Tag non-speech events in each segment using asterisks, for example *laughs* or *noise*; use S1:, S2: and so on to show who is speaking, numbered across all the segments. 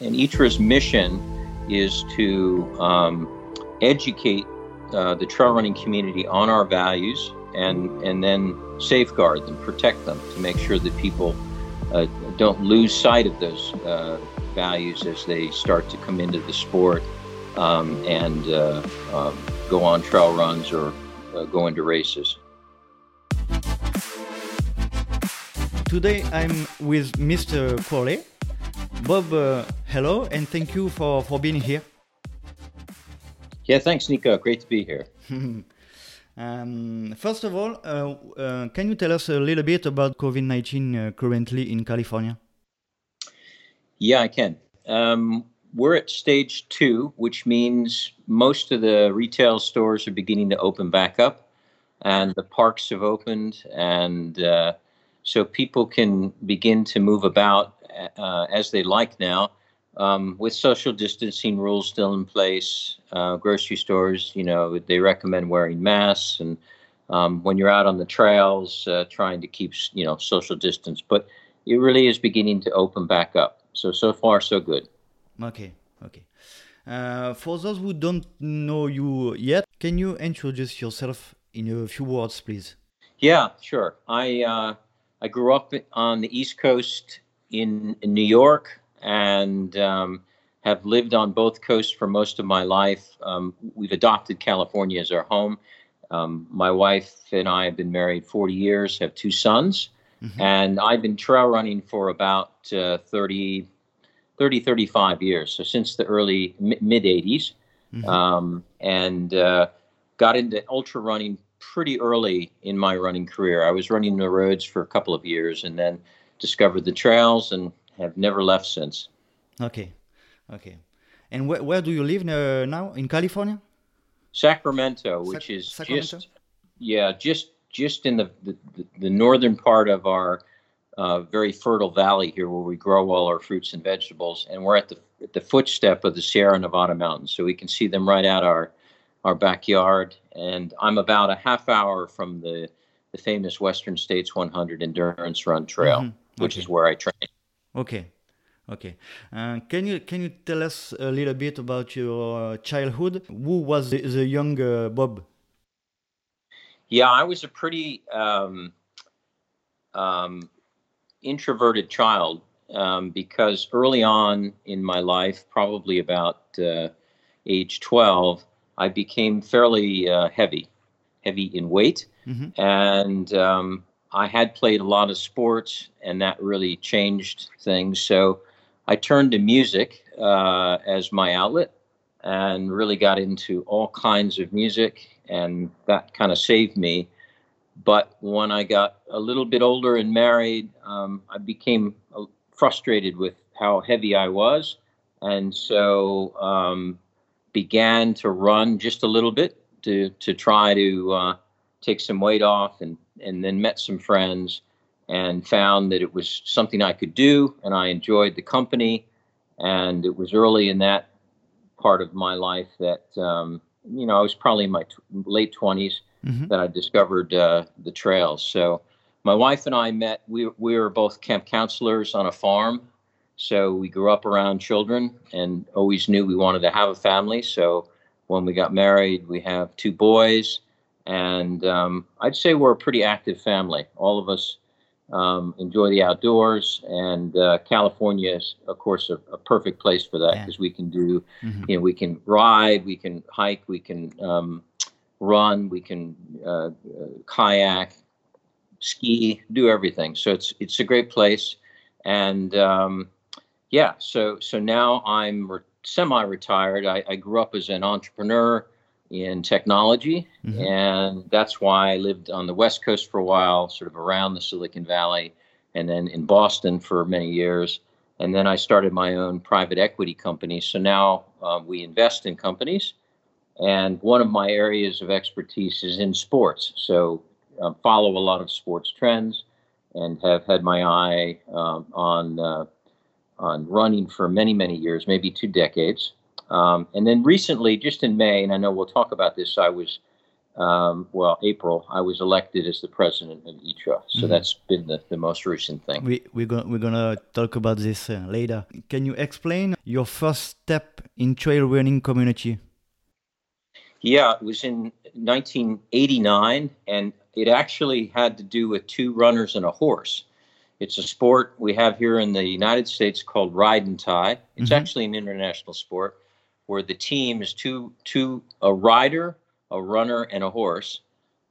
S1: And ITRA's mission is to um, educate uh, the trail running community on our values and, and then safeguard them, protect them to make sure that people uh, don't lose sight of those uh, values as they start to come into the sport um, and uh, um, go on trail runs or uh, go into races.
S2: Today I'm with Mr. Crowley. Bob, uh, hello, and thank you for, for being here.
S1: Yeah, thanks, Nico. Great to be here. *laughs*
S2: um, first of all, uh, uh, can you tell us a little bit about COVID 19 uh, currently in California?
S1: Yeah, I can. Um, we're at stage two, which means most of the retail stores are beginning to open back up, and the parks have opened, and uh, so people can begin to move about uh, as they like now. Um, with social distancing rules still in place, uh, grocery stores, you know, they recommend wearing masks, and um, when you're out on the trails, uh, trying to keep, you know, social distance. But it really is beginning to open back up. So so far, so good.
S2: Okay, okay. Uh, for those who don't know you yet, can you introduce yourself in a few words, please?
S1: Yeah, sure. I uh, I grew up on the East Coast in, in New York and um, have lived on both coasts for most of my life. Um, we've adopted California as our home. Um, my wife and I have been married 40 years, have two sons, mm-hmm. and I've been trail running for about uh, 30, 30, 35 years. So since the early mid 80s, mm-hmm. Um, and uh, got into ultra running pretty early in my running career. I was running the roads for a couple of years and then discovered the trails and have never left since.
S2: Okay, okay. And wh- where do you live uh, now? In California?
S1: Sacramento, which Sac- is Sacramento? just yeah, just just in the the, the northern part of our uh, very fertile valley here, where we grow all our fruits and vegetables, and we're at the at the footstep of the Sierra Nevada mountains, so we can see them right out our our backyard. And I'm about a half hour from the the famous Western States 100 Endurance Run Trail. Mm-hmm which is where I train.
S2: Okay, okay. Uh, can you can you tell us a little bit about your childhood? Who was the, the young uh, Bob?
S1: Yeah, I was a pretty um, um, introverted child um, because early on in my life, probably about uh, age 12, I became fairly uh, heavy, heavy in weight. Mm-hmm. And um, I had played a lot of sports, and that really changed things. So I turned to music uh, as my outlet and really got into all kinds of music, and that kind of saved me. But when I got a little bit older and married, um, I became uh, frustrated with how heavy I was, and so um, began to run just a little bit to to try to uh, take some weight off and and then met some friends and found that it was something I could do and I enjoyed the company. And it was early in that part of my life that, um, you know, I was probably in my t- late 20s mm-hmm. that I discovered uh, the trails. So my wife and I met, we, we were both camp counselors on a farm. So we grew up around children and always knew we wanted to have a family. So when we got married, we have two boys and um, I'd say we're a pretty active family. All of us um, enjoy the outdoors, and uh, California is, of course, a, a perfect place for that because yeah. we can do, mm-hmm. you know, we can ride, we can hike, we can um, run, we can uh, uh, kayak, ski, do everything. So it's it's a great place, and um, yeah. So so now I'm re- semi-retired. I, I grew up as an entrepreneur in technology. Mm-hmm. And that's why I lived on the West Coast for a while, sort of around the Silicon Valley, and then in Boston for many years. And then I started my own private equity company. So now uh, we invest in companies. And one of my areas of expertise is in sports. So uh, follow a lot of sports trends and have had my eye um, on uh, on running for many many years, maybe two decades. Um, and then recently, just in May, and I know we'll talk about this, I was um, well, April, I was elected as the president of ITRA. So mm-hmm. that's been the, the most recent thing.
S2: We, we're going we're gonna talk about this uh, later. Can you explain your first step in trail running community?
S1: Yeah, it was in 1989, and it actually had to do with two runners and a horse. It's a sport we have here in the United States called ride and tie. It's mm-hmm. actually an international sport where the team is two two a rider a runner and a horse.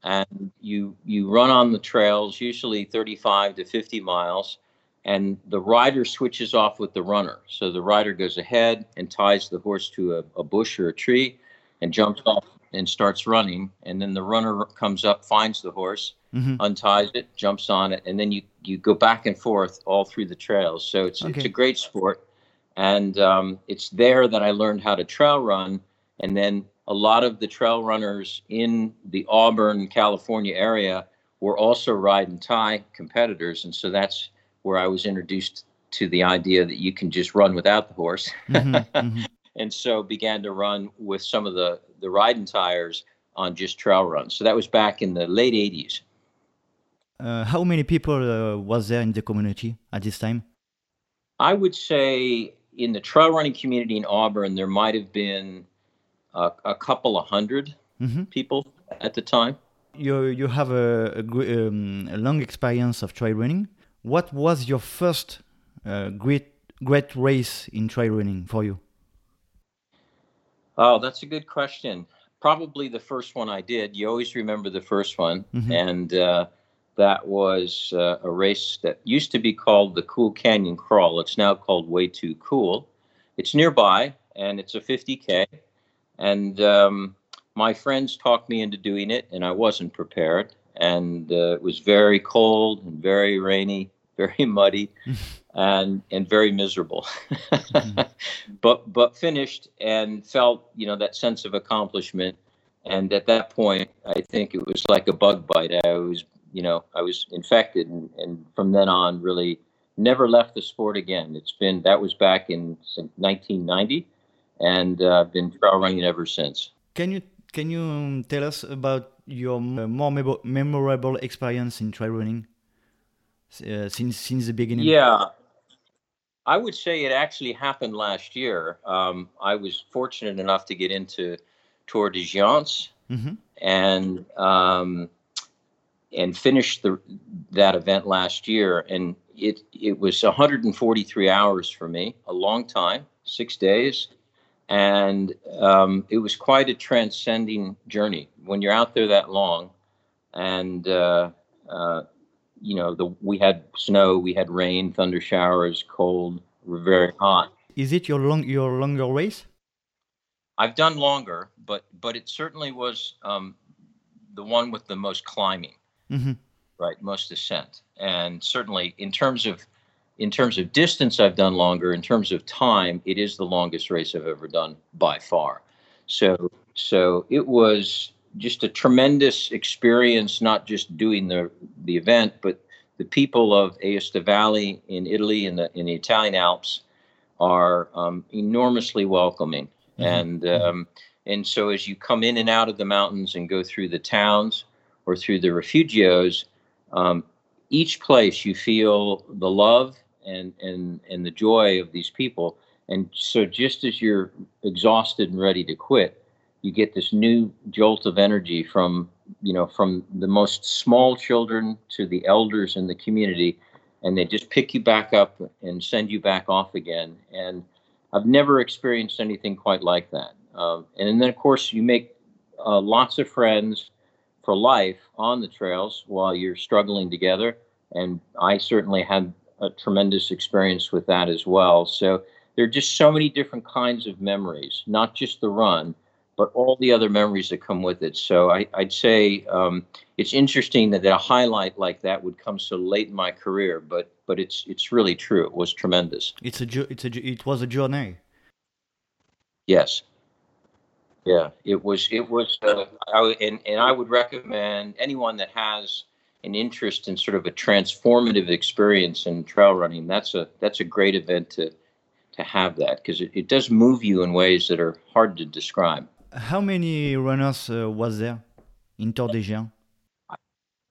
S1: And you you run on the trails usually 35 to 50 miles and the rider switches off with the runner. So the rider goes ahead and ties the horse to a, a bush or a tree and jumps off and starts running. And then the runner comes up finds the horse mm-hmm. unties it jumps on it and then you you go back and forth all through the trails. So it's okay. it's a great sport and um, it's there that i learned how to trail run and then a lot of the trail runners in the Auburn, California area were also ride and tie competitors. And so that's where I was introduced to the idea that you can just run without the horse. *laughs* Mm-hmm, mm-hmm. and so began to run with some of the, the ride and tires on just trail runs. So that was back in the late 80s.
S2: Uh, how many people uh, was there in the community at this time?
S1: I would say in the trail running community in Auburn, there might have been a, a couple of 100 mm-hmm. people at the time.
S2: You you have a, a, um, a, long experience of trail running. What was your first uh, great great race in trail running for you?
S1: Oh, that's a good question. Probably the first one I did. You always remember the first one, mm-hmm. and uh, that was uh, a race that used to be called the Cool Canyon Crawl. It's now called Way Too Cool. It's nearby, and it's a 50k and um, my friends talked me into doing it, and I wasn't prepared. And uh, it was very cold and very rainy, *laughs* very muddy, *laughs* and and very miserable. mm-hmm. *laughs* But but finished and felt you know that sense of accomplishment. And at that point, I think it was like a bug bite. I was you know I was infected, and, and from then on, really never left the sport again. It's been that was back in 1990 and I've uh, been trail running ever since.
S2: Can you can you tell us about your more memorable experience in trail running uh, since since the beginning?
S1: Yeah, I would say it actually happened last year. Um, I was fortunate enough to get into Tor des Géants mm-hmm. and um, and finished the that event last year, and it it was 143 hours for me, a long time, six days. And um, it was quite a transcending journey. When you're out there that long and uh, uh, you know the we had snow we had rain thunder showers cold very hot.
S2: Is it your long your longer race?
S1: I've done longer but but it certainly was um, the one with the most climbing mm-hmm. right most ascent and certainly in terms of in terms of distance, I've done longer. In terms of time, it is the longest race I've ever done by far. So, so it was just a tremendous experience, not just doing the the event, but the people of Aosta Valley in Italy in the in the Italian Alps are um, enormously welcoming, mm-hmm. and um, and so as you come in and out of the mountains and go through the towns or through the refugios, um, each place you feel the love and and and the joy of these people. And so just as you're exhausted and ready to quit, you get this new jolt of energy from you know from the most small children to the elders in the community. And they just pick you back up and send you back off again. And i've never experienced anything quite like that. Um, and then of course you make uh, lots of friends for life on the trails while you're struggling together and i certainly had a tremendous experience with that as well. So there are just so many different kinds of memories, not just the run, but all the other memories that come with it. So I, would say um, it's interesting that a highlight like that would come so late in my career, but but it's it's really true. It was tremendous.
S2: It's a it's a it was a journey.
S1: Yes. Yeah, it was. It was. Uh, I, and and I would recommend anyone that has an interest in sort of a transformative experience in trail running, that's a that's a great event to to have that because it, it does move you in ways that are hard to describe.
S2: How many runners uh, was there in Tor des Géants?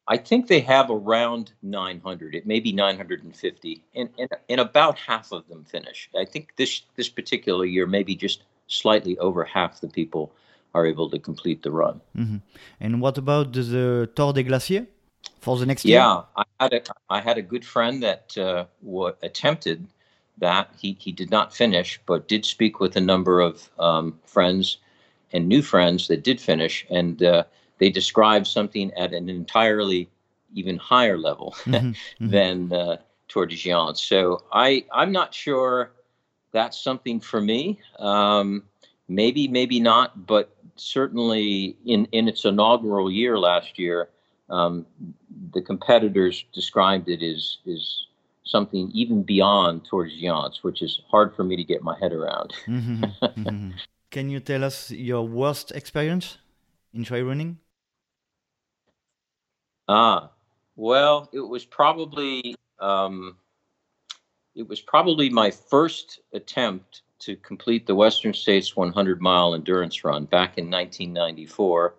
S1: I think they have around 900. It may be 950, and, and and about half of them finish. I think this this particular year, maybe just slightly over half the people are able to complete the run.
S2: Mm-hmm. And what about the, the Tor des Glaciers for the next
S1: yeah,
S2: year?
S1: Yeah, I had a I had a good friend that uh, w- attempted that. He he did not finish, but did speak with a number of um, friends and new friends that did finish, and uh, they described something at an entirely even higher level mm-hmm, *laughs* mm-hmm. than uh, Tor des Géants. So I I'm not sure that's something for me. Um, maybe maybe not, but certainly in in its inaugural year last year, um, the competitors described it as is something even beyond Tor des Géants, which is hard for me to get my head around. mm-hmm, *laughs*
S2: mm-hmm. Can you tell us your worst experience in trail running?
S1: Ah, well, it was probably um, it was probably my first attempt to complete the Western States 100 mile endurance run back in 1994.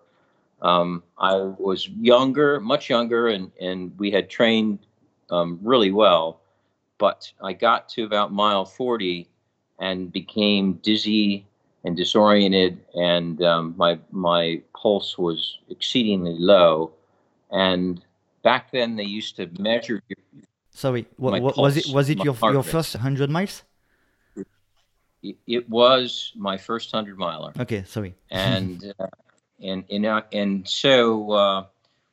S1: Um, I was younger, much younger, and and we had trained um, really well, but I got to about mile 40 and became dizzy and disoriented, and um, my my pulse was exceedingly low. And back then, they used to measure.
S2: Sorry, what, pulse, was it? Was it your your first hundred miles?
S1: It, was my first hundred miler.
S2: Okay, sorry.
S1: and *laughs* uh, and and uh, and so. Uh,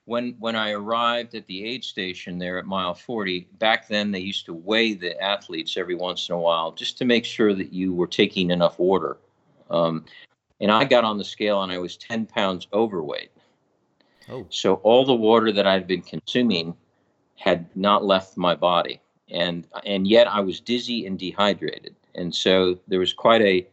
S1: when when I arrived at the aid station there at mile 40, back then they used to weigh the athletes every once in a while just to make sure that you were taking enough water. Um, and I got on the scale and I was 10 pounds overweight. Oh. So all the water that I'd been consuming had not left my body. And, and yet I was dizzy and dehydrated. And so there was quite a,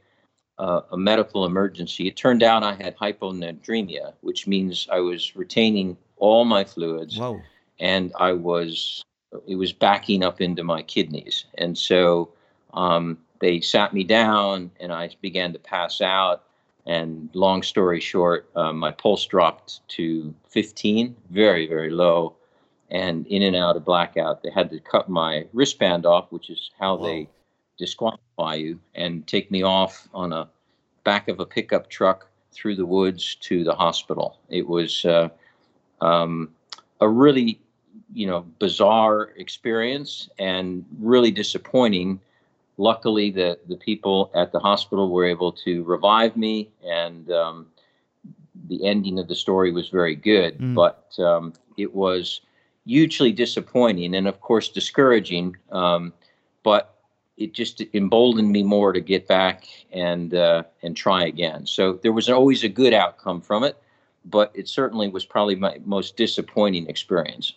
S1: uh, a medical emergency. It turned out I had hyponatremia, which means I was retaining all my fluids.
S2: Wow.
S1: And I was, it was backing up into my kidneys. And so um, they sat me down and I began to pass out. And long story short, um, my pulse dropped to 15, very, very low, and in and out of blackout. They had to cut my wristband off, which is how Whoa. they disqualify you, and take me off on a back of a pickup truck through the woods to the hospital. It was uh, um, a really, you know, bizarre experience and really disappointing luckily, the the people at the hospital were able to revive me, and um, the ending of the story was very good. Mm. But um, it was hugely disappointing, and of course discouraging. Um, but it just emboldened me more to get back and uh, and try again. So there was always a good outcome from it, but it certainly was probably my most disappointing experience.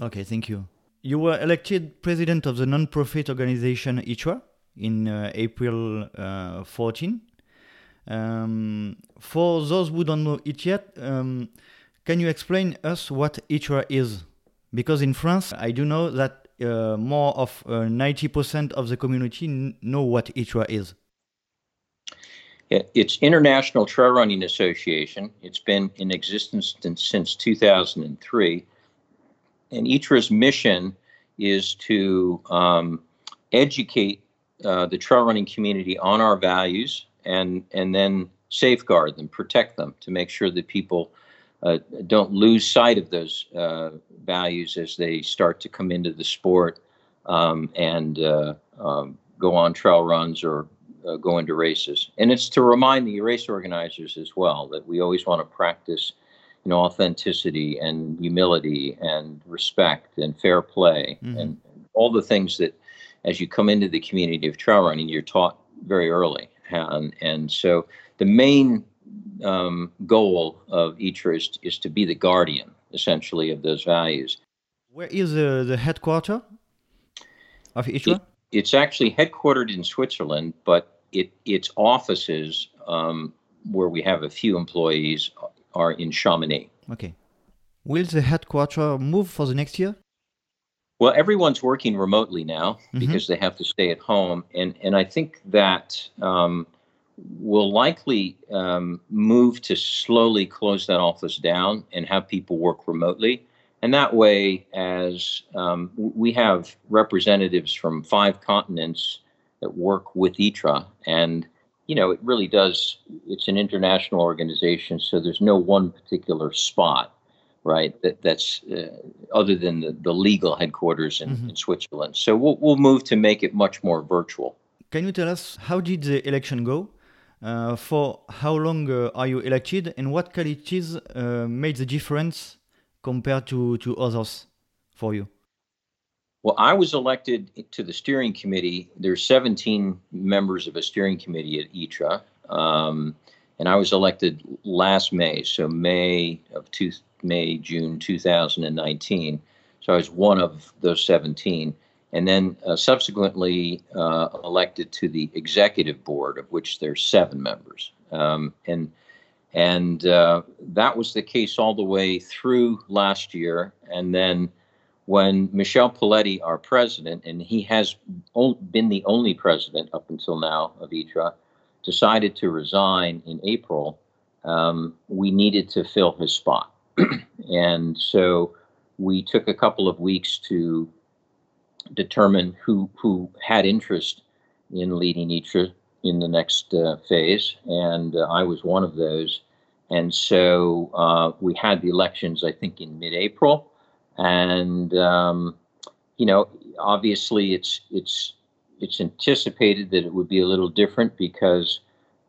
S2: Okay, thank you. You were elected president of the non-profit organization ITRA in uh, April uh, 14. Um, for those who don't know it yet, um, can you explain us what ITRA is? Because in France, I do know that uh, more of 90% of the community know what ITRA is.
S1: It's International Trail Running Association. It's been in existence since 2003. And ITRA's mission is to um, educate uh, the trail running community on our values and and then safeguard them, protect them to make sure that people uh, don't lose sight of those uh, values as they start to come into the sport um, and uh, um, go on trail runs or uh, go into races. And it's to remind the race organizers as well that we always want to practice, you know, authenticity and humility and respect and fair play mm-hmm. and all the things that as you come into the community of trail running, you're taught very early. And, and so the main um, goal of ITRA is, is to be the guardian, essentially, of those values.
S2: Where is uh, the headquarter of ITRA? It,
S1: it's actually headquartered in Switzerland, but it, its offices, um, where we have a few employees, are in Chamonix.
S2: Okay. Will the headquarter move for the next year?
S1: Well, everyone's working remotely now mm-hmm. because they have to stay at home, and and I think that um, will likely um, move to slowly close that office down and have people work remotely. And that way, as um, we have representatives from five continents that work with ITRA, and you know, it really does. It's an international organization, so there's no one particular spot, right? That that's uh, other than the, the legal headquarters in, mm-hmm. in Switzerland. So we'll we'll move to make it much more virtual.
S2: Can you tell us how did the election go? Uh, for how long uh, are you elected, and what qualities uh, made the difference compared to, to others for you?
S1: Well, I was elected to the steering committee. There's 17 members of a steering committee at ITRA, um, and I was elected last May, so May of two, May June 2019. So I was one of those 17 and then uh, subsequently uh, elected to the executive board, of which there's seven members. Um, and and uh, that was the case all the way through last year. And then when Michel Poletti, our president, and he has been the only president up until now of ITRA, decided to resign in April, um, we needed to fill his spot. *clears throat* and so we took a couple of weeks to determine who who had interest in leading ITRA in the next uh, phase, and uh, I was one of those. And so uh, we had the elections, I think, in mid-April, and um, you know, obviously, it's it's it's anticipated that it would be a little different because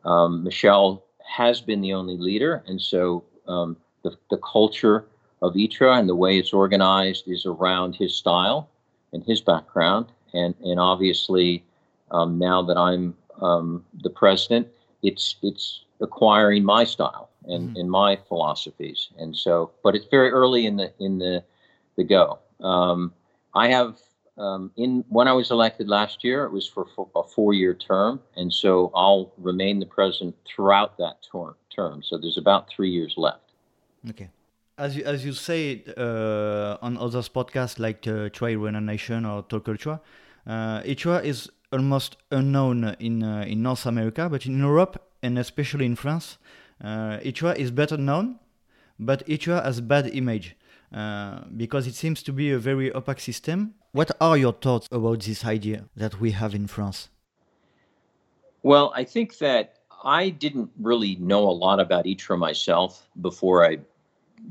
S1: um, Michel has been the only leader, and so um, the the culture of ITRA and the way it's organized is around his style and his background, and and obviously um, now that I'm um, the president, it's it's acquiring my style and, mm-hmm. my philosophies, and so. But it's very early in the in the the go. Um, I have um, in when I was elected last year, it was for, for a four-year term, and so I'll remain the president throughout that term. So there's about three years left.
S2: Okay as you as you say uh, on other podcasts like uh, Trail Runner Nation or Talk Ultra, uh, ITRA is almost unknown in uh, in North America, but in Europe and especially in France, uh, ITRA is better known, but ITRA has bad image uh, because it seems to be a very opaque system. What are your thoughts about this idea that we have in France?
S1: Well, I think that I didn't really know a lot about ITRA myself before I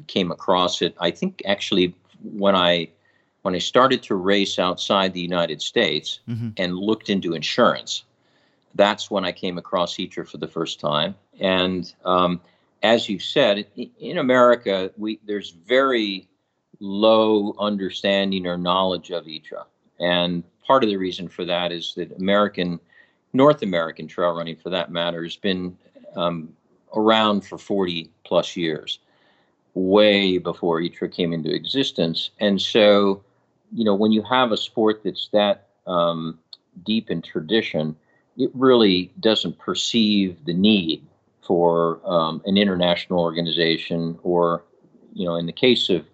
S1: came across it. I think actually when I when I started to race outside the United States mm-hmm. and looked into insurance, that's when I came across ITRA for the first time. And um, as you said, in America, we there's very low understanding or knowledge of ITRA, and part of the reason for that is that American, North American trail running, for that matter, has been um, around for 40 plus years way before ITRA came into existence. And so, you know, when you have a sport that's that um, deep in tradition, it really doesn't perceive the need for um, an international organization or, you know, in the case of,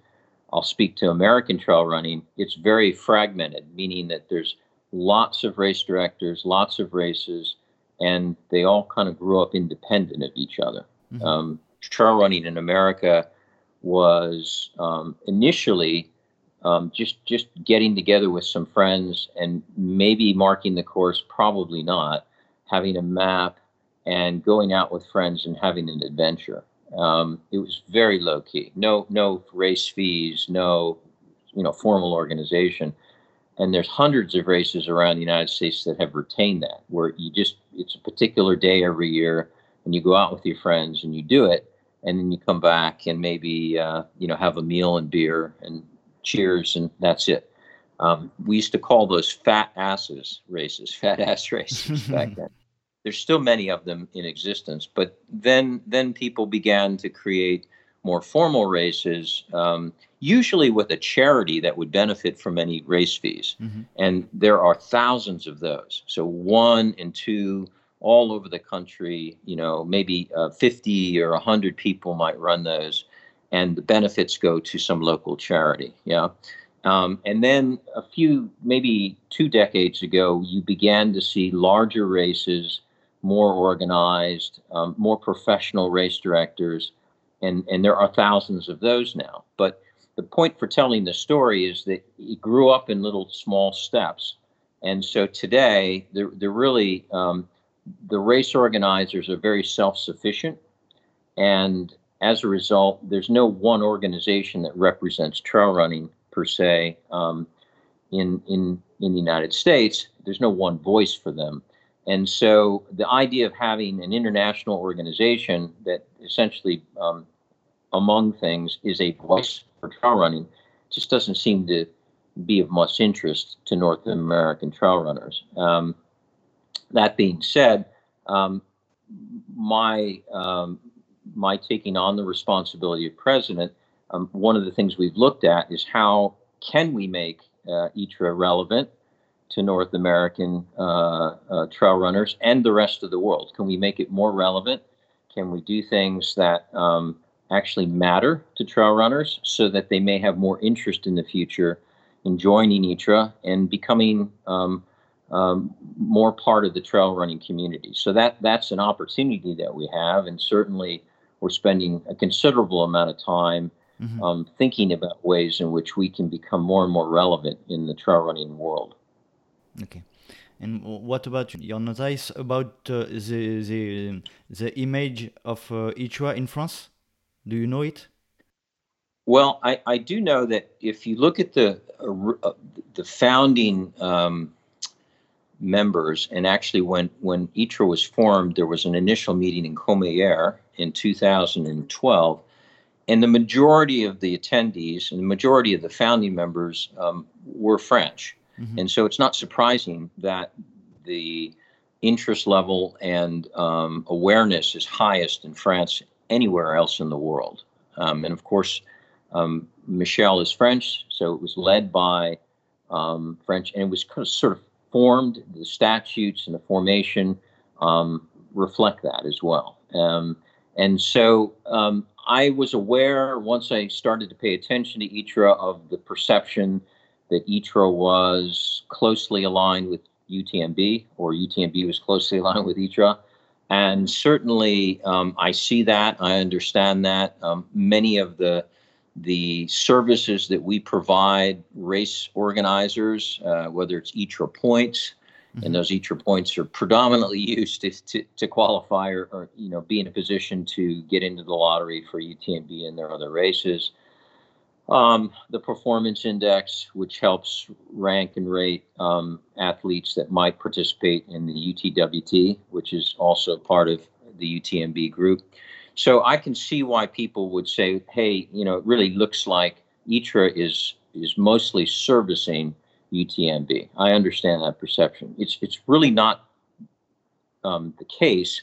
S1: I'll speak to American trail running, it's very fragmented, meaning that there's lots of race directors, lots of races, and they all kind of grew up independent of each other. Mm-hmm. Um, trail running in America was um, initially um, just just getting together with some friends and maybe marking the course, probably not, having a map and going out with friends and having an adventure. Um, it was very low key. No no race fees, no you know formal organization. And there's hundreds of races around the United States that have retained that, where you just it's a particular day every year, and you go out with your friends and you do it and then you come back and maybe uh, you know have a meal and beer and cheers and that's it. Um, we used to call those fat asses races, *laughs* fat ass races *laughs* back then. There's still many of them in existence, but then then people began to create more formal races, um, usually with a charity that would benefit from any race fees, mm-hmm. and there are thousands of those. So one and two all over the country. You know, maybe uh, 50 or 100 people might run those, and the benefits go to some local charity. Yeah. Um, and then a few, maybe two decades ago, you began to see larger races, more organized, um, more professional race directors, and and there are thousands of those now. But the point for telling the story is that it grew up in little small steps, and so today they're they're really um, the race organizers are very self-sufficient, and as a result, there's no one organization that represents trail running per se um, in in in the United States. There's no one voice for them. And so the idea of having an international organization that essentially, um, among things, is a voice for trail running just doesn't seem to be of much interest to North American trail runners. Um, that being said, um, my um, my taking on the responsibility of president, um, one of the things we've looked at is how can we make uh, ITRA relevant to North American uh, uh, trail runners and the rest of the world? Can we make it more relevant? Can we do things that um, actually matter to trail runners so that they may have more interest in the future in joining ITRA and becoming um, um, more part of the trail running community? So that that's an opportunity that we have, and certainly we're spending a considerable amount of time. Mm-hmm. Um, thinking about ways in which we can become more and more relevant in the trail running world.
S2: Okay. And what about your notice about uh, the, the the image of uh, ITRA in France? Do you know it?
S1: Well, I, I do know that if you look at the uh, the founding um, members, and actually when when ITRA was formed, there was an initial meeting in Courmayeur in 2012, and the majority of the attendees and the majority of the founding members um, were French. Mm-hmm. And so it's not surprising that the interest level and um, awareness is highest in France anywhere else in the world. Um, and of course, um, Michel is French, so it was led by um, French, and it was kind of sort of formed. The statutes and the formation um, reflect that as well. Um, and so I was aware once I started to pay attention to ITRA of the perception that ITRA was closely aligned with UTMB, or UTMB was closely aligned with ITRA. And certainly, um, I see that. I understand that. Um, many of the the services that we provide race organizers, uh, whether it's ITRA points, mm-hmm. and those ITRA points are predominantly *laughs* used to, to, to qualify or, or, you know be in a position to get into the lottery for UTMB and their other races. Um, the performance index, which helps rank and rate um, athletes that might participate in the UTWT, which is also part of the UTMB group. So I can see why people would say, "Hey, you know, it really looks like ITRA is is mostly servicing UTMB." I understand that perception. It's it's really not um, the case,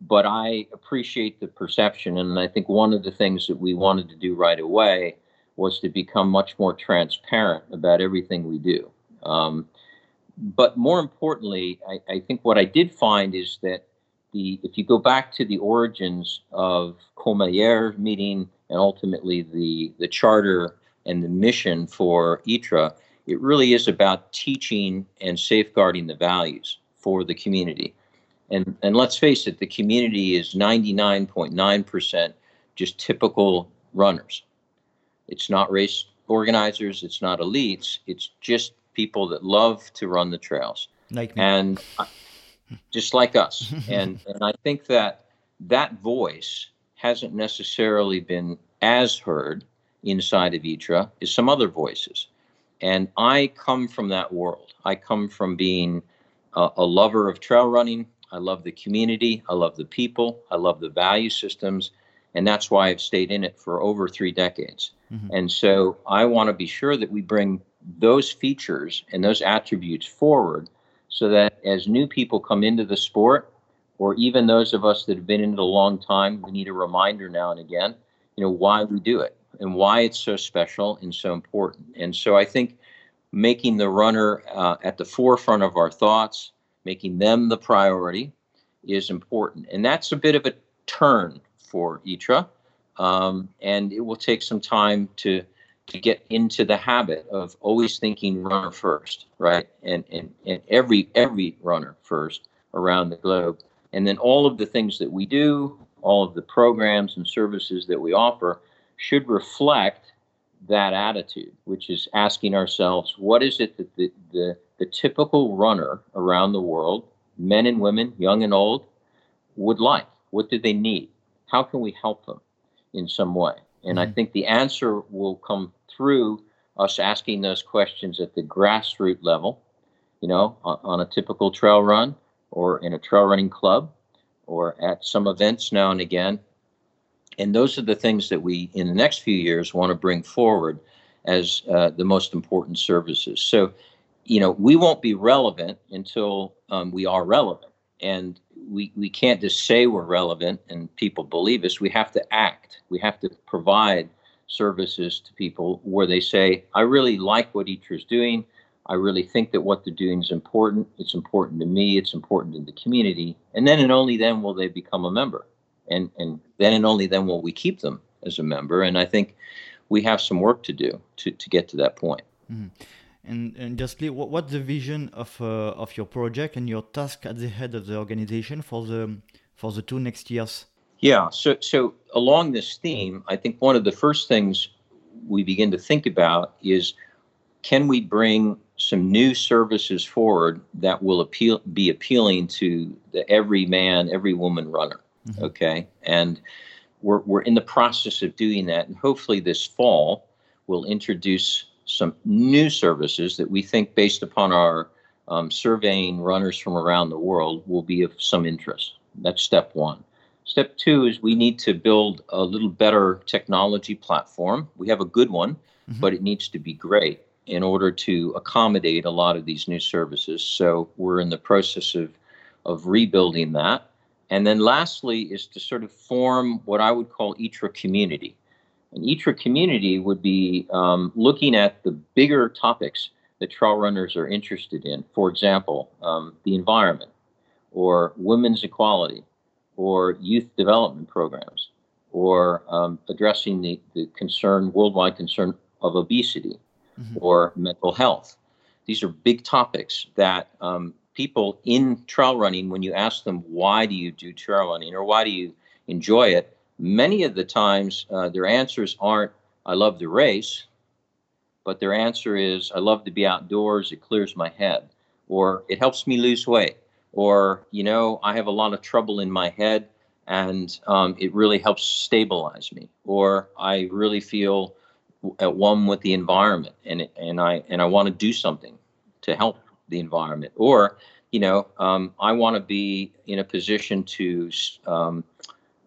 S1: but I appreciate the perception, and I think one of the things that we wanted to do right away was to become much more transparent about everything we do. Um, but more importantly, I, I, think what I did find is that the if you go back to the origins of Courmayeur meeting and ultimately the the charter and the mission for ITRA, it really is about teaching and safeguarding the values for the community. And and let's face it, the community is 99.9% just typical runners. It's not race organizers, it's not elites, it's just people that love to run the trails.
S2: Like me.
S1: And just like us. *laughs* and and I think that that voice hasn't necessarily been as heard inside of ITRA as some other voices. And I come from that world. I come from being a, a lover of trail running. I love the community. I love the people. I love the value systems. And that's why I've stayed in it for over three decades. Mm-hmm. And so I want to be sure that we bring those features and those attributes forward so that as new people come into the sport, or even those of us that have been in it a long time, we need a reminder now and again, you know, why we do it and why it's so special and so important. And so I think making the runner uh, at the forefront of our thoughts, making them the priority is important. And that's a bit of a turn for ITRA. Um, and it will take some time to to get into the habit of always thinking runner first, right? And and, and every every runner first around the globe. And then all of the things that we do, all of the programs and services that we offer should reflect that attitude, which is asking ourselves, what is it that the, the, the typical runner around the world, men and women, young and old, would like? What do they need? How can we help them in some way? And mm-hmm. I think the answer will come through us asking those questions at the grassroots level, you know, on, on a typical trail run or in a trail running club or at some events now and again. And those are the things that we, in the next few years, want to bring forward as uh, the most important services. So, you know, we won't be relevant until um, we are relevant. And we, we can't just say we're relevant and people believe us. We have to act. We have to provide services to people where they say, I really like what ITRA is doing. I really think that what they're doing is important. It's important to me. It's important to the community. And then and only then will they become a member. And, and then and only then will we keep them as a member. And I think we have some work to do to, to get to that point.
S2: Mm. And, and justly, what, what's the vision of, uh, of your project and your task at the head of the organization for the, for the two next years?
S1: Yeah, so so along this theme, I think one of the first things we begin to think about is can we bring some new services forward that will appeal be appealing to the every man, every woman runner. Mm-hmm. Okay. And we're we're in the process of doing that. And hopefully this fall we'll introduce some new services that we think based upon our um, surveying runners from around the world will be of some interest. That's step one. Step two is we need to build a little better technology platform. We have a good one, mm-hmm. but it needs to be great in order to accommodate a lot of these new services. So we're in the process of, of rebuilding that. And then lastly is to sort of form what I would call ITRA community. An ITRA community would be um, looking at the bigger topics that trail runners are interested in. For example, um, the environment, or women's equality, or youth development programs, or um, addressing the, the concern, worldwide concern of obesity mm-hmm. or mental health. These are big topics that um, people in trail running, when you ask them, why do you do trail running or why do you enjoy it, many of the times uh, their answers aren't, I love the race, but their answer is, I love to be outdoors, it clears my head, or it helps me lose weight, or, you know, I have a lot of trouble in my head and um, it really helps stabilize me, or I really feel at one with the environment and and I and I want to do something to help the environment or you know um, I want to be in a position to um,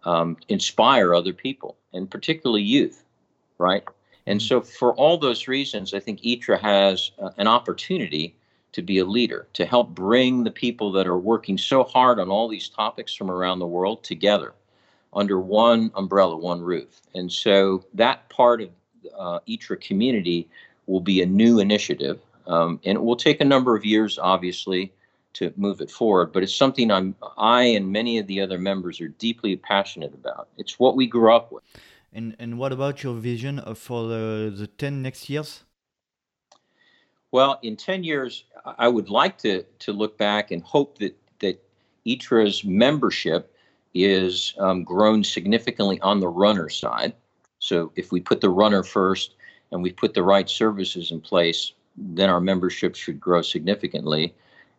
S1: um, inspire other people and particularly youth right and so for all those reasons I think ITRA has uh, an opportunity to be a leader to help bring the people that are working so hard on all these topics from around the world together under one umbrella one roof and so that part of uh, ITRA community will be a new initiative. Um, and it will take a number of years, obviously, to move it forward. But it's something I'm, I and many of the other members are deeply passionate about. It's what we grew up with.
S2: And and what about your vision for the, the 10 next years?
S1: Well, in 10 years, I would like to, to look back and hope that, that ITRA's membership is um, grown significantly on the runner side. So if we put the runner first and we put the right services in place, then our membership should grow significantly.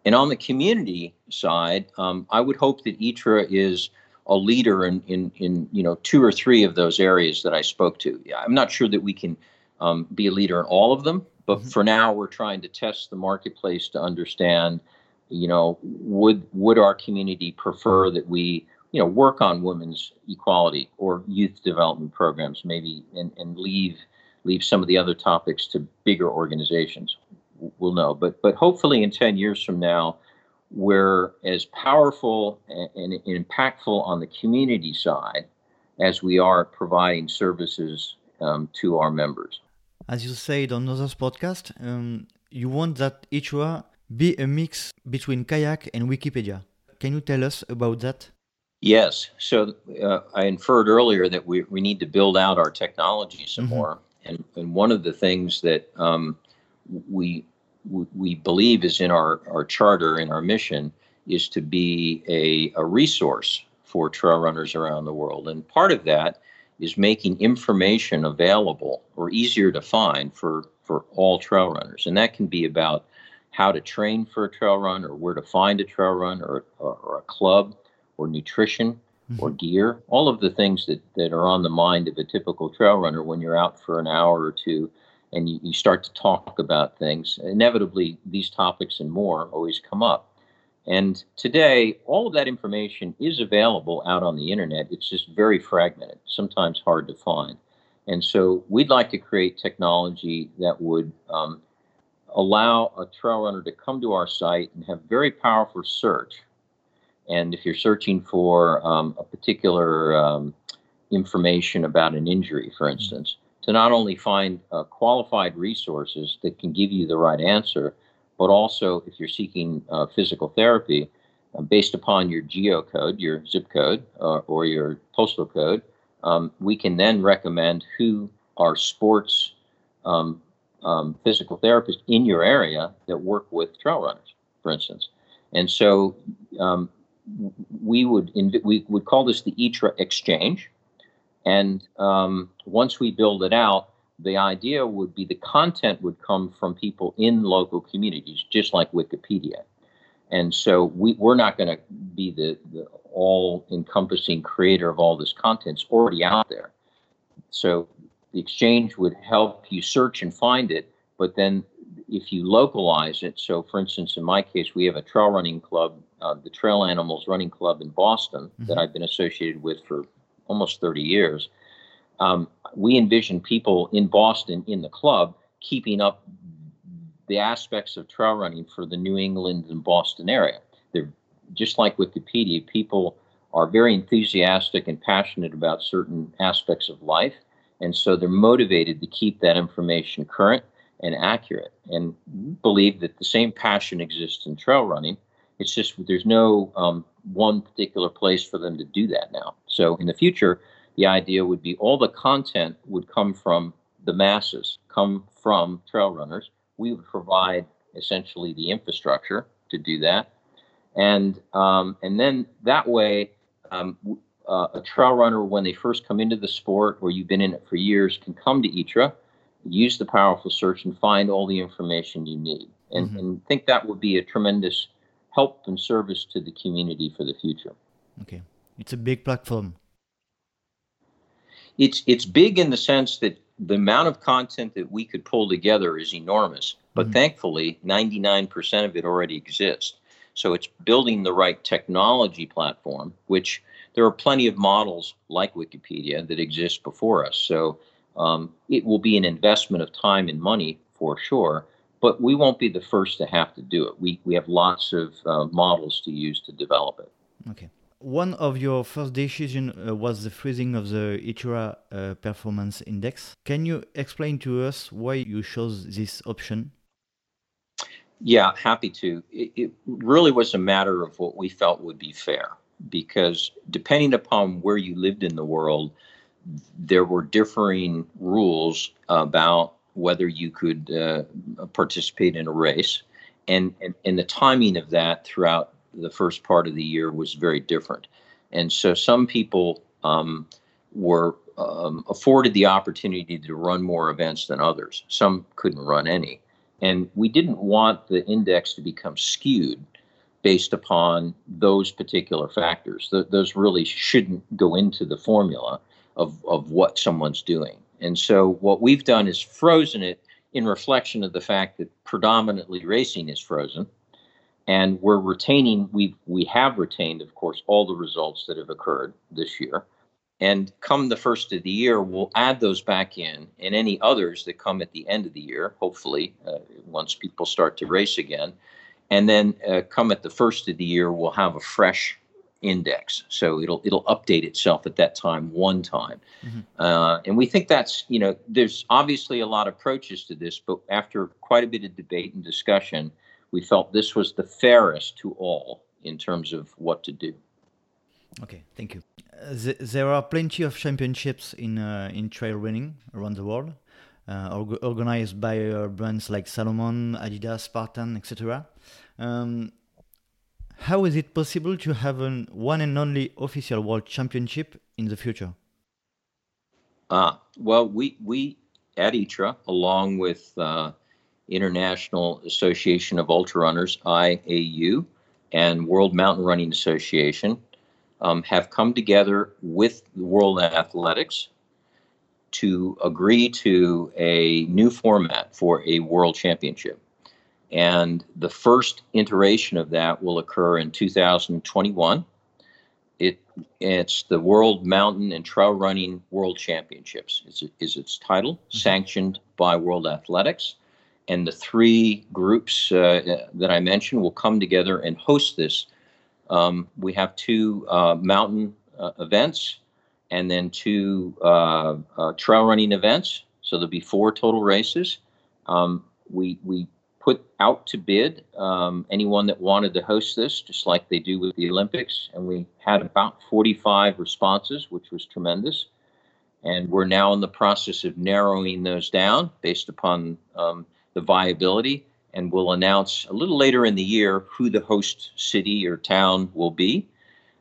S1: And on the community side, um, I would hope that ITRA is a leader in, in, in you know two or three of those areas that I spoke to. I'm not sure that we can um, be a leader in all of them, but mm-hmm. for now we're trying to test the marketplace to understand, you know, would would our community prefer that we you know, work on women's equality or youth development programs, maybe, and, and leave leave some of the other topics to bigger organizations. We'll know, but but hopefully in ten years from now, we're as powerful and, and impactful on the community side as we are providing services um, to our members.
S2: As you said on other podcast, um, you want that ITRA be a mix between kayak and Wikipedia. Can you tell us about that?
S1: Yes. So uh, I inferred earlier that we, we need to build out our technology some mm-hmm. more. And, and one of the things that um, we, we believe is in our, our charter and our mission is to be a, a resource for trail runners around the world. And part of that is making information available or easier to find for, for all trail runners. And that can be about how to train for a trail run or where to find a trail run or, or, or a club or nutrition mm-hmm. or gear, all of the things that, that are on the mind of a typical trail runner when you're out for an hour or two and you, you start to talk about things. Inevitably, these topics and more always come up. And today, all of that information is available out on the internet. It's just very fragmented, sometimes hard to find. And so we'd like to create technology that would um, allow a trail runner to come to our site and have very powerful search. And if you're searching for um, a particular um, information about an injury, for instance, to not only find uh, qualified resources that can give you the right answer, but also if you're seeking uh, physical therapy, uh, based upon your geocode, your zip code, uh, or your postal code, um, we can then recommend who are sports um, um, physical therapists in your area that work with trail runners, for instance. And so um, we would we would call this the ITRA exchange. And um, once we build it out, the idea would be the content would come from people in local communities, just like Wikipedia. And so we, we're not going to be the, the all encompassing creator of all this content. It's already out there. So the exchange would help you search and find it, but then if you localize it, so for instance, in my case, we have a trail running club, uh, the Trail Animals Running Club in Boston, mm-hmm. that I've been associated with for almost 30 years um, we envision people in Boston in the club keeping up the aspects of trail running for the New England and Boston area. They're just like Wikipedia, people are very enthusiastic and passionate about certain aspects of life. And so they're motivated to keep that information current and accurate and believe that the same passion exists in trail running. It's just there's no um, one particular place for them to do that now. So in the future, the idea would be all the content would come from the masses, come from trail runners. We would provide essentially the infrastructure to do that, and um, and then that way, um, uh, a trail runner when they first come into the sport, or you've been in it for years, can come to ITRA, use the powerful search, and find all the information you need, and, mm-hmm. and think that would be a tremendous help and service to the community for the future.
S2: Okay, it's a big platform
S1: it's it's big in the sense that the amount of content that we could pull together is enormous. But mm-hmm. thankfully, 99% of it already exists. So it's building the right technology platform, which there are plenty of models like Wikipedia that exist before us. So um, it will be an investment of time and money for sure, but we won't be the first to have to do it. We, we have lots of uh, models to use to develop it.
S2: Okay one of your first decisions uh, was the freezing of the ITRA uh, performance index. Can you explain to us why you chose this option?
S1: Yeah, happy to. It, it, really was a matter of what we felt would be fair because depending upon where you lived in the world, there were differing rules about whether you could uh, participate in a race. And, and, and the timing of that throughout the first part of the year was very different. And so some people um, were um, afforded the opportunity to run more events than others. Some couldn't run any. And we didn't want the index to become skewed based upon those particular factors. Th- those really shouldn't go into the formula of, of what someone's doing. And so what we've done is frozen it in reflection of the fact that predominantly racing is frozen and we're retaining we we have retained of course all the results that have occurred this year. And come the first of the year we'll add those back in and any others that come at the end of the year hopefully uh, once people start to race again. And then uh, come at the first of the year we'll have a fresh index. So it'll it'll update itself at that time one time. Mm-hmm. uh, and we think that's you know there's obviously a lot of approaches to this but after quite a bit of debate and discussion we felt this was the fairest to all in terms of what to do.
S2: Okay, thank you. Uh, th there are plenty of championships in uh, in trail running around the world, uh, org organized by uh, brands like Salomon, Adidas, Spartan, etc. Um, how is it possible to have an one and only official world championship in the future?
S1: Ah, well, we we at ITRA, along with uh, International Association of Ultra Runners (IAU) and World Mountain Running Association, um, have come together with World Athletics to agree to a new format for a World Championship. And the first iteration of that will occur in 2021. It it's the World Mountain and Trail Running World Championships is, is its title, mm-hmm. sanctioned by World Athletics, and the three groups uh, that I mentioned will come together and host this. Um, we have two uh, mountain uh, events, and then two uh, uh, trail running events. So there'll be four total races. Um, we we put out to bid um, anyone that wanted to host this, just like they do with the Olympics. And we had about 45 responses, which was tremendous. And we're now in the process of narrowing those down based upon um, the viability. And we'll announce a little later in the year who the host city or town will be.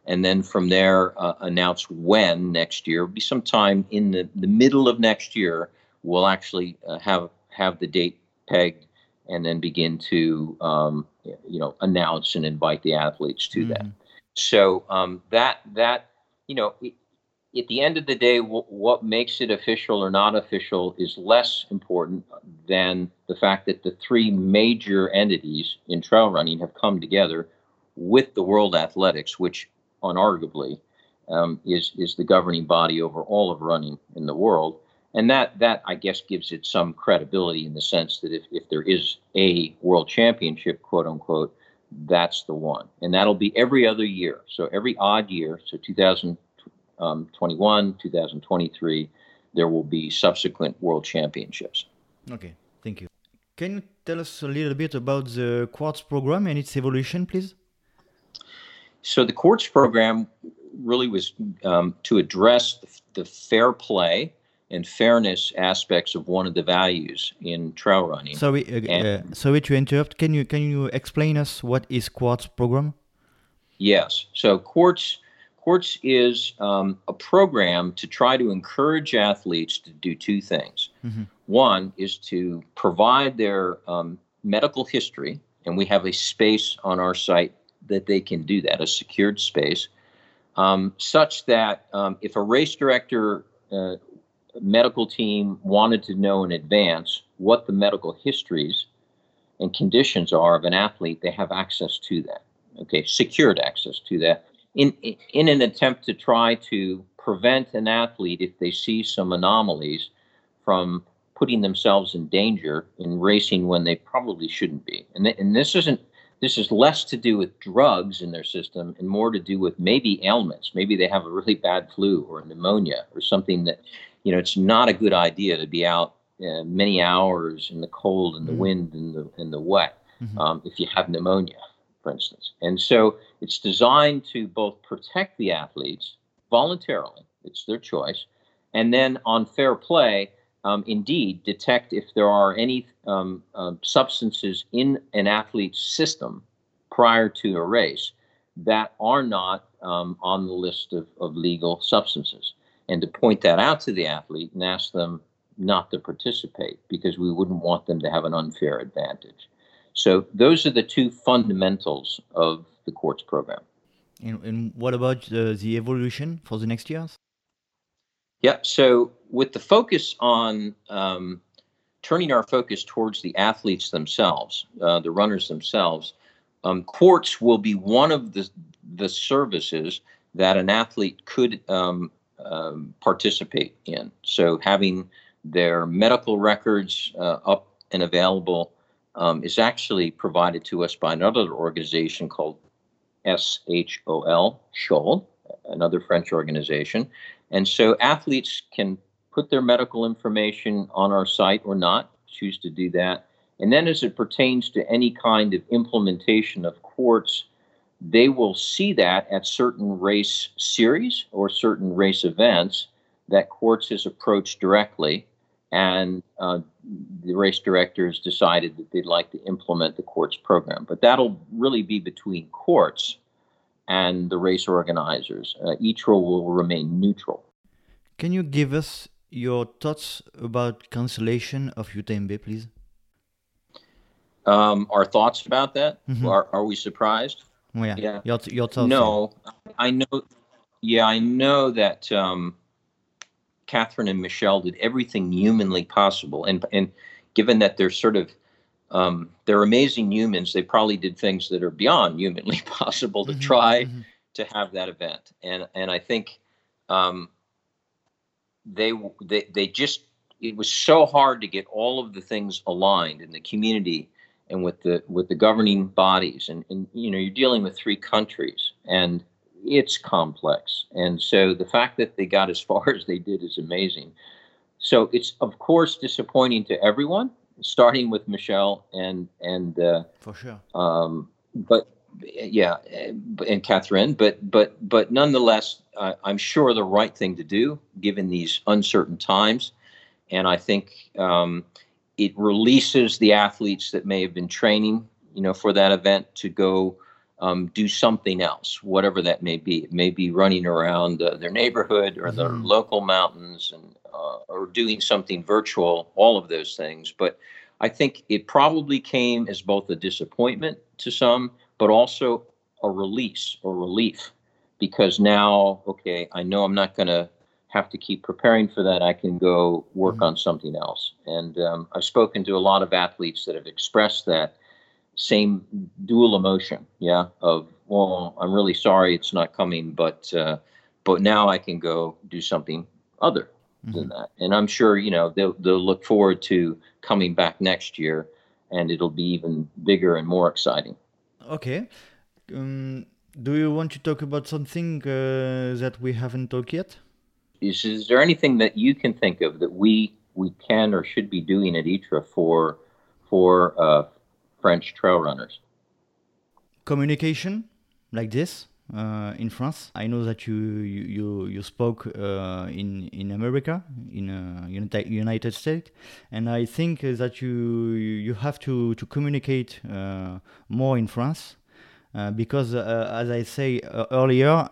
S1: And then from there, uh, announce when next year. It'll be sometime in the, the middle of next year. We'll actually uh, have have the date pegged and then begin to um, you know announce and invite the athletes to mm-hmm. that. So um, that that you know it, at the end of the day, w- what makes it official or not official is less important than the fact that the three major entities in trail running have come together with the World Athletics, which unarguably um, is is the governing body over all of running in the world and that that I guess gives it some credibility in the sense that if, if there is a world championship, quote unquote, that's the one, and that'll be every other year. So every odd year, so 2021, 2023, there will be subsequent world championships.
S2: Okay, thank you. Can you tell us a little bit about the Quartz program and its evolution, please?
S1: So the Quartz program really was um, to address the, the fair play and fairness aspects of one of the values in trail running.
S2: Sorry, uh, and, uh, sorry to interrupt. Can you can you explain us what is Quartz program?
S1: Yes. So Quartz Quartz is um, a program to try to encourage athletes to do two things. Mm-hmm. One is to provide their um, medical history, and we have a space on our site that they can do that, a secured space, um, such that um, if a race director uh, medical team wanted to know in advance what the medical histories and conditions are of an athlete, they have access to that. Okay, secured access to that in in an attempt to try to prevent an athlete if they see some anomalies from putting themselves in danger in racing when they probably shouldn't be. And th- and this isn't this is less to do with drugs in their system and more to do with maybe ailments. Maybe they have a really bad flu or pneumonia or something that you know, it's not a good idea to be out uh, many hours in the cold and the mm-hmm. wind and the and the wet mm-hmm. um, if you have pneumonia, for instance. And so it's designed to both protect the athletes voluntarily; it's their choice, and then on fair play. Um, indeed, detect if there are any um, uh, substances in an athlete's system prior to a race that are not um, on the list of, of legal substances and to point that out to the athlete and ask them not to participate because we wouldn't want them to have an unfair advantage. So those are the two fundamentals of the Quartz program.
S2: And, and what about the, the evolution for the next years?
S1: Yeah, so with the focus on um, turning our focus towards the athletes themselves, uh, the runners themselves, um, Quartz will be one of the the services that an athlete could um, um, participate in. So having their medical records uh, up and available um, is actually provided to us by another organization called SHOL, SHOL, another French organization. And so athletes can put their medical information on our site or not, choose to do that. And then as it pertains to any kind of implementation of Quartz they will see that at certain race series or certain race events that Quartz has approached directly and uh, the race directors decided that they'd like to implement the Quartz program. But that'll really be between Quartz and the race organizers. Uh, role will remain neutral.
S2: Can you give us your thoughts about cancellation of UTMB, please?
S1: Um, our thoughts about that? Mm-hmm. Are, are we surprised?
S2: Oh, yeah. yeah. Your, your thoughts.
S1: No, I know. Yeah, I know that um, Catherine and Michel did everything humanly possible, and and given that they're sort of um, they're amazing humans, they probably did things that are beyond humanly *laughs* possible to mm-hmm, try mm-hmm. to have that event, and and I think um, they they they just it was so hard to get all of the things aligned in the community and with the with the governing bodies. And, and you know you're dealing with three countries. And it's complex. And so the fact that they got as *laughs* far as they did is amazing. So it's of course disappointing to everyone starting with michel and and uh,
S2: for sure.
S1: um, but yeah and catherine but but but nonetheless uh, i'm sure the right thing to do given these uncertain times. And i think um, it releases the athletes that may have been training, you know, for that event to go um, do something else, whatever that may be. It may be running around uh, their neighborhood or mm-hmm. their local mountains, and uh, or doing something virtual. All of those things, but I think it probably came as both a disappointment to some, but also a release or relief, because now, okay, I know I'm not going to have to keep preparing for that, I can go work mm-hmm. on something else. And um, I've spoken to a lot of athletes that have expressed that same dual emotion, yeah, of well, I'm really sorry it's not coming, but uh, but now I can go do something other mm-hmm. than that. And I'm sure you know they'll they'll look forward to coming back next year, and it'll be even bigger and more exciting.
S2: Okay. Um, do you want to talk about something uh, that we haven't talked yet?
S1: is, is there anything that you can think of that we we can or should be doing at ITRA for for uh, French trail runners?
S2: Communication like this uh, in France. I know that you you you, spoke uh, in in America, in uh, United States, and I think that you you have to to communicate uh, more in France. Uh, because, uh, as I say earlier,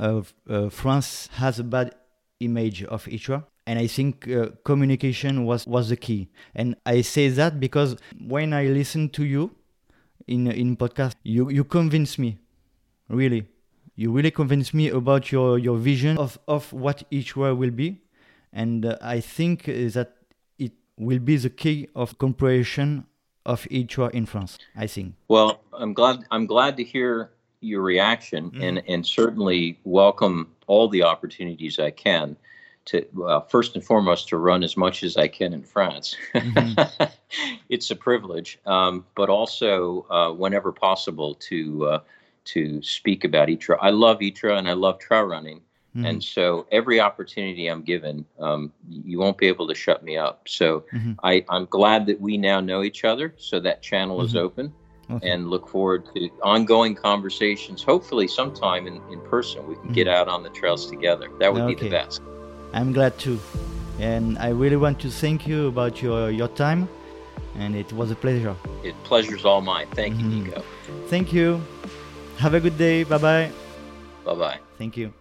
S2: France has a bad image of ITRA and I think communication was was the key. And I say that because when I listen to you in in podcast, you you convince me, really, you really convince me about your your vision of of what ITRA will be, and uh, I think that it will be the key of comprehension of ITRA in France. I think.
S1: Well, I'm glad I'm glad to hear your reaction mm-hmm. and and certainly welcome all the opportunities I can to uh, first and foremost to run as much as I can in France. Mm-hmm. *laughs* it's a privilege, um, but also uh, whenever possible to uh, to speak about ITRA. I love ITRA and I love trail running, mm-hmm. and so every opportunity I'm given, um, you won't be able to shut me up. So mm-hmm. I, I'm glad that we now know each other, so that channel is mm-hmm. open okay. and look forward to ongoing conversations. Hopefully, sometime in, in person, we can mm-hmm. get out on the trails together. That would okay. be the best.
S2: I'm glad too. And I really want to thank you about your, your time. And it was a pleasure.
S1: It pleasure's all mine. Thank mm-hmm. you, Nico.
S2: Thank you. Have a good day. Bye bye.
S1: Bye bye.
S2: Thank you.